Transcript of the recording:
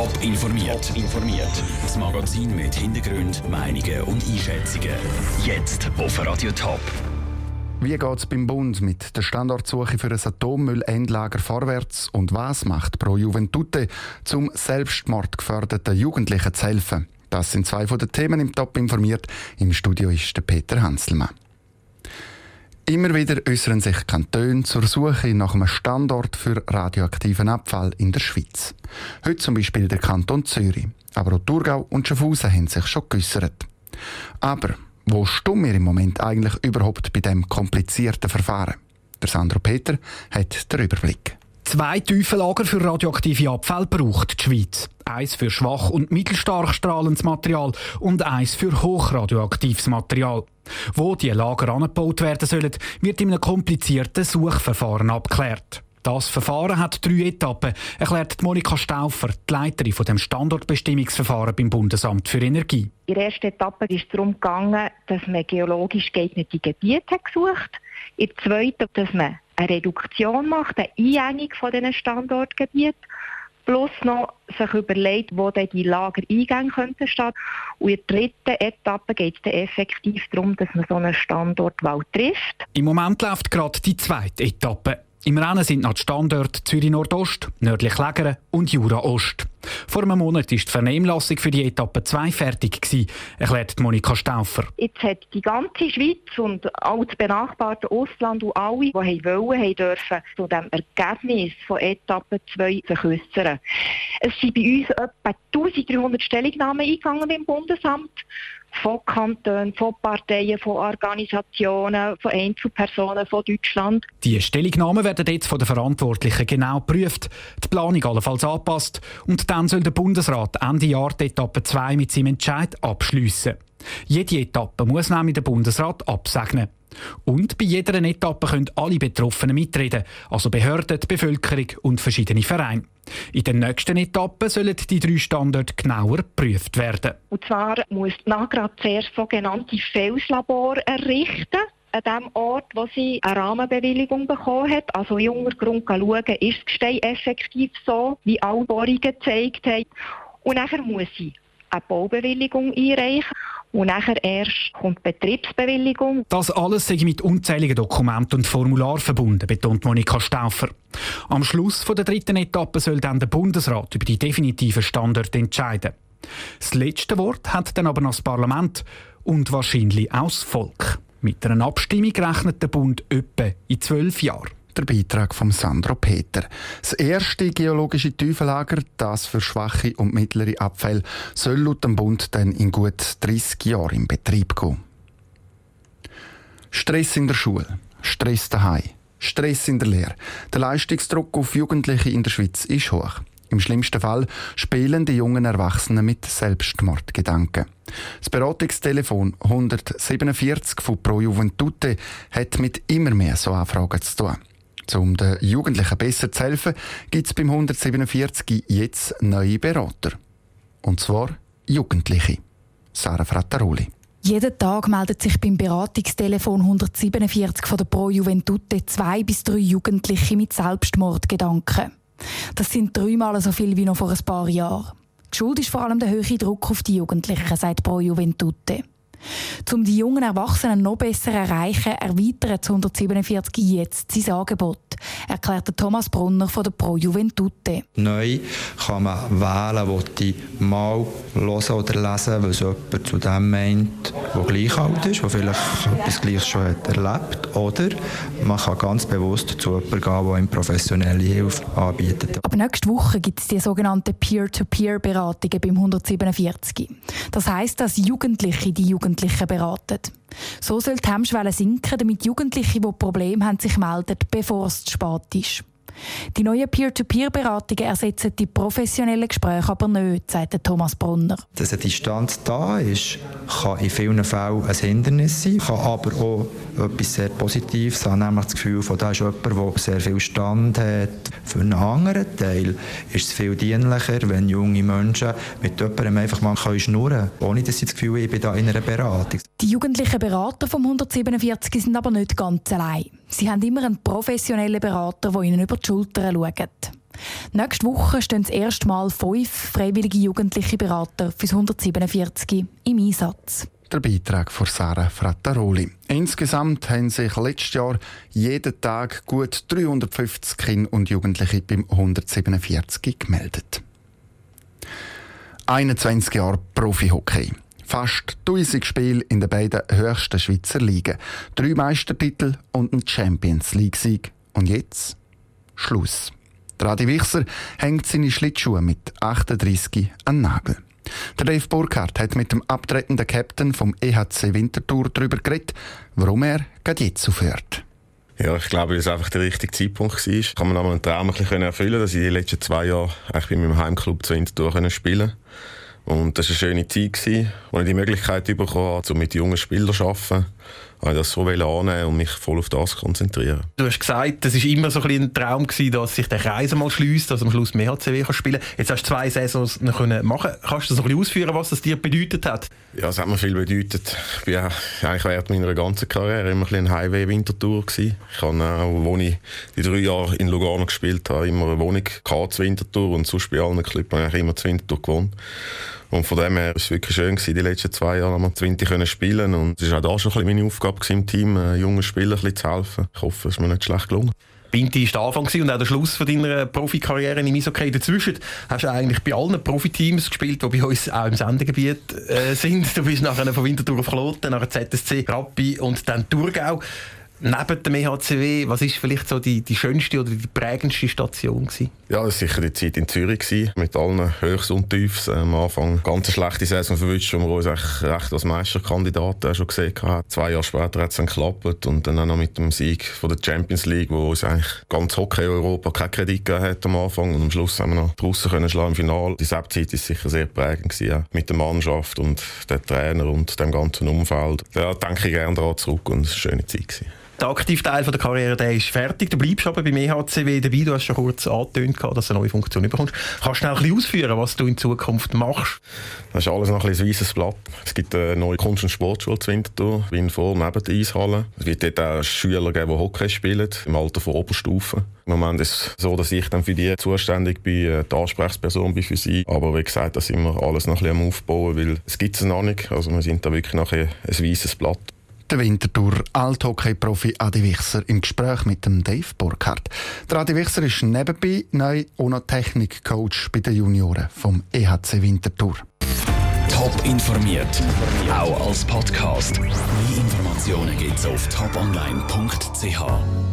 Top informiert. informiert. Das Magazin mit Hintergrund, Meinungen und Einschätzungen. Jetzt auf Radio Top. Wie geht es beim Bund mit der Standortsuche für ein Atommüllendlager vorwärts und was macht Pro Juventute, zum selbstmordgefährdeten Jugendlichen zu helfen? Das sind zwei von den Themen im Top informiert. Im Studio ist der Peter Hanselmann. Immer wieder äußern sich Kantone zur Suche nach einem Standort für radioaktiven Abfall in der Schweiz. Heute zum Beispiel der Kanton Zürich. Aber auch Thurgau und Schaffhausen haben sich schon geäussert. Aber wo stehen wir im Moment eigentlich überhaupt bei dem komplizierten Verfahren? Der Sandro Peter hat den Überblick. Zwei Tiefenlager für radioaktive Abfälle braucht die Schweiz. Eins für schwach und mittelstark strahlendes Material und eins für hochradioaktives Material. Wo die Lager angebaut werden sollen, wird in einem komplizierten Suchverfahren abgeklärt. Das Verfahren hat drei Etappen, erklärt Monika Stauffer, die Leiterin von dem Standortbestimmungsverfahren beim Bundesamt für Energie. In der ersten Etappe ist es darum gegangen, dass man geologisch geeignete Gebiete gesucht hat. In der zweiten, dass man eine Reduktion macht, eine Einengung von diesen Standortgebieten plus noch sich überlegt, wo dann die Lagereingänge könnten stehen. Und in der dritten Etappe geht es effektiv darum, dass man so einen Standortwahl trifft. Im Moment läuft gerade die zweite Etappe. Im Rennen sind noch die Standorte Zürich Nordost, nördlich Lägere und Jura Ost. Vor einem Monat war die Vernehmlassung für die Etappe 2 fertig, gewesen, erklärt Monika Stauffer. Jetzt hat die ganze Schweiz und auch das benachbarte Ausland und alle, die wollen, haben dürfen, zu dem Ergebnis von Etappe 2 sich. Es sind bei uns etwa 1300 Stellungnahmen eingegangen im Bundesamt von Kantonen, von Parteien, von Organisationen, von Einzelpersonen von Deutschland. Die Stellungnahmen werden jetzt von den Verantwortlichen genau geprüft, die Planung allenfalls angepasst und dann soll der Bundesrat Ende Jahr die Etappe 2 mit seinem Entscheid abschliessen. Jede Etappe muss nämlich der Bundesrat absegnen. Und bei jeder Etappe können alle Betroffenen mitreden, also Behörden, die Bevölkerung und verschiedene Vereine. In der nächsten Etappe sollen die drei Standorte genauer geprüft werden. Und zwar muss die Nagra zuerst sogenannte Felslabor errichten an dem Ort, wo sie eine Rahmenbewilligung bekommen hat. Also in Untergrund schauen, ist das Gestein effektiv so, wie alle Bohrungen gezeigt haben. Und nachher muss sie eine Baubewilligung einreichen. Und nachher erst kommt die Betriebsbewilligung. Das alles sei mit unzähligen Dokumenten und Formularen verbunden, betont Monika Stauffer. Am Schluss der dritten Etappe soll dann der Bundesrat über die definitiven Standorte entscheiden. Das letzte Wort hat dann aber noch das Parlament und wahrscheinlich auch das Volk. Mit einer Abstimmung rechnet der Bund etwa in zwölf Jahren der Beitrag von Sandro Peter. Das erste geologische Tiefellager, das für schwache und mittlere Abfälle, soll laut dem Bund dann in gut 30 Jahren in Betrieb gehen. Stress in der Schule, Stress daheim, Stress in der Lehre. Der Leistungsdruck auf Jugendliche in der Schweiz ist hoch. Im schlimmsten Fall spielen die jungen Erwachsenen mit Selbstmordgedanken. Das Beratungstelefon 147 von Pro Juventute hat mit immer mehr so Anfragen zu tun. Um den Jugendlichen besser zu helfen, gibt es beim 147 jetzt neue Berater. Und zwar Jugendliche. Sarah Frattaroli. Jeden Tag meldet sich beim Beratungstelefon 147 von der Pro Juventute zwei bis drei Jugendliche mit Selbstmordgedanken. Das sind dreimal so viel wie noch vor ein paar Jahren. Die Schuld ist vor allem der hohe Druck auf die Jugendlichen, sagt Pro Juventute. Um die jungen Erwachsenen noch besser zu erreichen, erweitert 147 jetzt sein Angebot, erklärte Thomas Brunner von der Pro Juventute. Neu kann man wählen, wo die mal hören oder lesen, was jemand zu dem meint, der gleich alt ist, der vielleicht etwas Gleiches schon hat erlebt Oder man kann ganz bewusst zu jemandem gehen, der ihm professionelle Hilfe anbietet. Aber nächste Woche gibt es die sogenannten Peer-to-Peer-Beratungen beim 147. Das heisst, dass Jugendliche die Jugendlichen Jugendlichen beraten. So soll die Hemmschwelle sinken, damit Jugendliche, die Probleme haben, sich melden, bevor es zu spät ist. Die neuen Peer-to-Peer-Beratungen ersetzen die professionellen Gespräche aber nicht, sagt Thomas Brunner. Dass eine Distanz da ist, kann in vielen Fällen ein Hindernis sein, kann aber auch etwas sehr Positives haben, nämlich das Gefühl von, da ist jemand, der sehr viel Stand hat. Für einen anderen Teil ist es viel dienlicher, wenn junge Menschen mit jemandem einfach mal schnurren können, ohne dass sie das Gefühl haben, ich bin da in einer Beratung. Die jugendlichen Berater vom 147 sind aber nicht ganz allein. Sie haben immer einen professionellen Berater, der ihnen über die Schulter schaut. Nächste Woche stehen das erste Mal fünf freiwillige jugendliche Berater fürs 147 im Einsatz. Der Beitrag von Sarah Frattaroli. Insgesamt haben sich letztes Jahr jeden Tag gut 350 Kinder und Jugendliche beim 147 gemeldet. 21 Jahre Profi-Hockey. Fast 1000 Spiele in den beiden höchsten Schweizer Ligen. Drei Meistertitel und ein Champions League-Sieg. Und jetzt? Schluss. Radi Wichser hängt seine Schlittschuhe mit 38 an Nagel. Der Dave Burkhardt hat mit dem abtretenden Captain vom EHC Winterthur darüber geredet, warum er gerade jetzt aufhört. Ja, ich glaube, dass es einfach der richtige Zeitpunkt war. Ich kann mir nochmal einen Traum ein bisschen erfüllen, dass ich die letzten zwei Jahre eigentlich bei meinem Heimclub zu Winterthur spielen konnte. Und das war eine schöne Zeit, wo ich die Möglichkeit bekommen habe, um mit jungen Spielern zu arbeiten. Ich wollte das so annehmen und mich voll auf das konzentrieren. Du hast gesagt, das war immer so ein, ein Traum, gewesen, dass sich der Kreis einmal schließt, dass am Schluss mehr HCW kann spielen Jetzt hast du zwei Saisons noch können machen Kannst du so ein bisschen ausführen, was das dir bedeutet hat? Ja, es hat mir viel bedeutet. Ich war eigentlich während meiner ganzen Karriere immer ein, ein Highway-Wintertour. Ich habe auch, als ich die drei Jahre in Lugano gespielt habe, immer eine Wohnung zu Wintertour und sonst bei allen Clubs habe ich immer zu Wintertour gewohnt. Und von dem her war es wirklich schön, gewesen, die letzten zwei Jahre mal zu Winter spielen Und es war auch da schon ein bisschen meine Aufgabe im Team, äh, jungen Spielern ein bisschen zu helfen. Ich hoffe, es ist mir nicht schlecht gelungen. Binti war der Anfang und auch der Schluss von deiner Profikarriere im Eishockey. Dazwischen hast du eigentlich bei allen Profiteams gespielt, die bei uns auch im Sendegebiet äh, sind. Du bist nachher von Winterthur auf Kloten, nachher ZSC, Rappi und dann Thurgau neben dem EHCW, was ist vielleicht so die, die schönste oder die prägendste Station gewesen? Ja, das war sicher die Zeit in Zürich gewesen, mit allen Höchst und Tiefs. Am Anfang ganz eine schlechte Saison verwünscht, wo wir uns recht als Meisterkandidaten schon gesehen haben. Zwei Jahre später hat es dann geklappt und dann auch noch mit dem Sieg von der Champions League, wo uns eigentlich ganz Hockey Europa keinen Kredit gegeben hat am Anfang und am Schluss haben wir noch draussen können schlagen im Finale. Die Zeit war sicher sehr prägend gewesen, mit der Mannschaft und dem Trainer und dem ganzen Umfeld. Da denke ich gerne daran zurück und es war eine schöne Zeit gewesen. Der aktive Teil der Karriere der ist fertig. Du bleibst aber beim EHCW dabei. Du hast schon kurz angetönt, dass du eine neue Funktion bekommst. Kannst du schnell ein bisschen ausführen, was du in Zukunft machst? Das ist alles noch ein bisschen weißes Blatt. Es gibt eine neue Kunst- und Sportschule zu Winterthur, in vor neben der Eishalle. Es wird dort auch Schüler geben, die Hockey spielen, im Alter von Oberstufe. Im Moment ist es so, dass ich dann für die zuständig bin, äh, die Ansprechperson bin für sie. Aber wie gesagt, da sind wir alles noch ein bisschen am Aufbauen, weil es gibt es noch nicht. Also wir sind da wirklich ein, ein weißes Blatt. Der Winterthur Althockey-Profi Adi Wichser im Gespräch mit dem Dave Burkhardt. Der Adi Wichser ist nebenbei neu noch Technikcoach bei den Junioren vom EHC Winterthur. Top informiert, auch als Podcast. Mehr Informationen gibt's auf toponline.ch.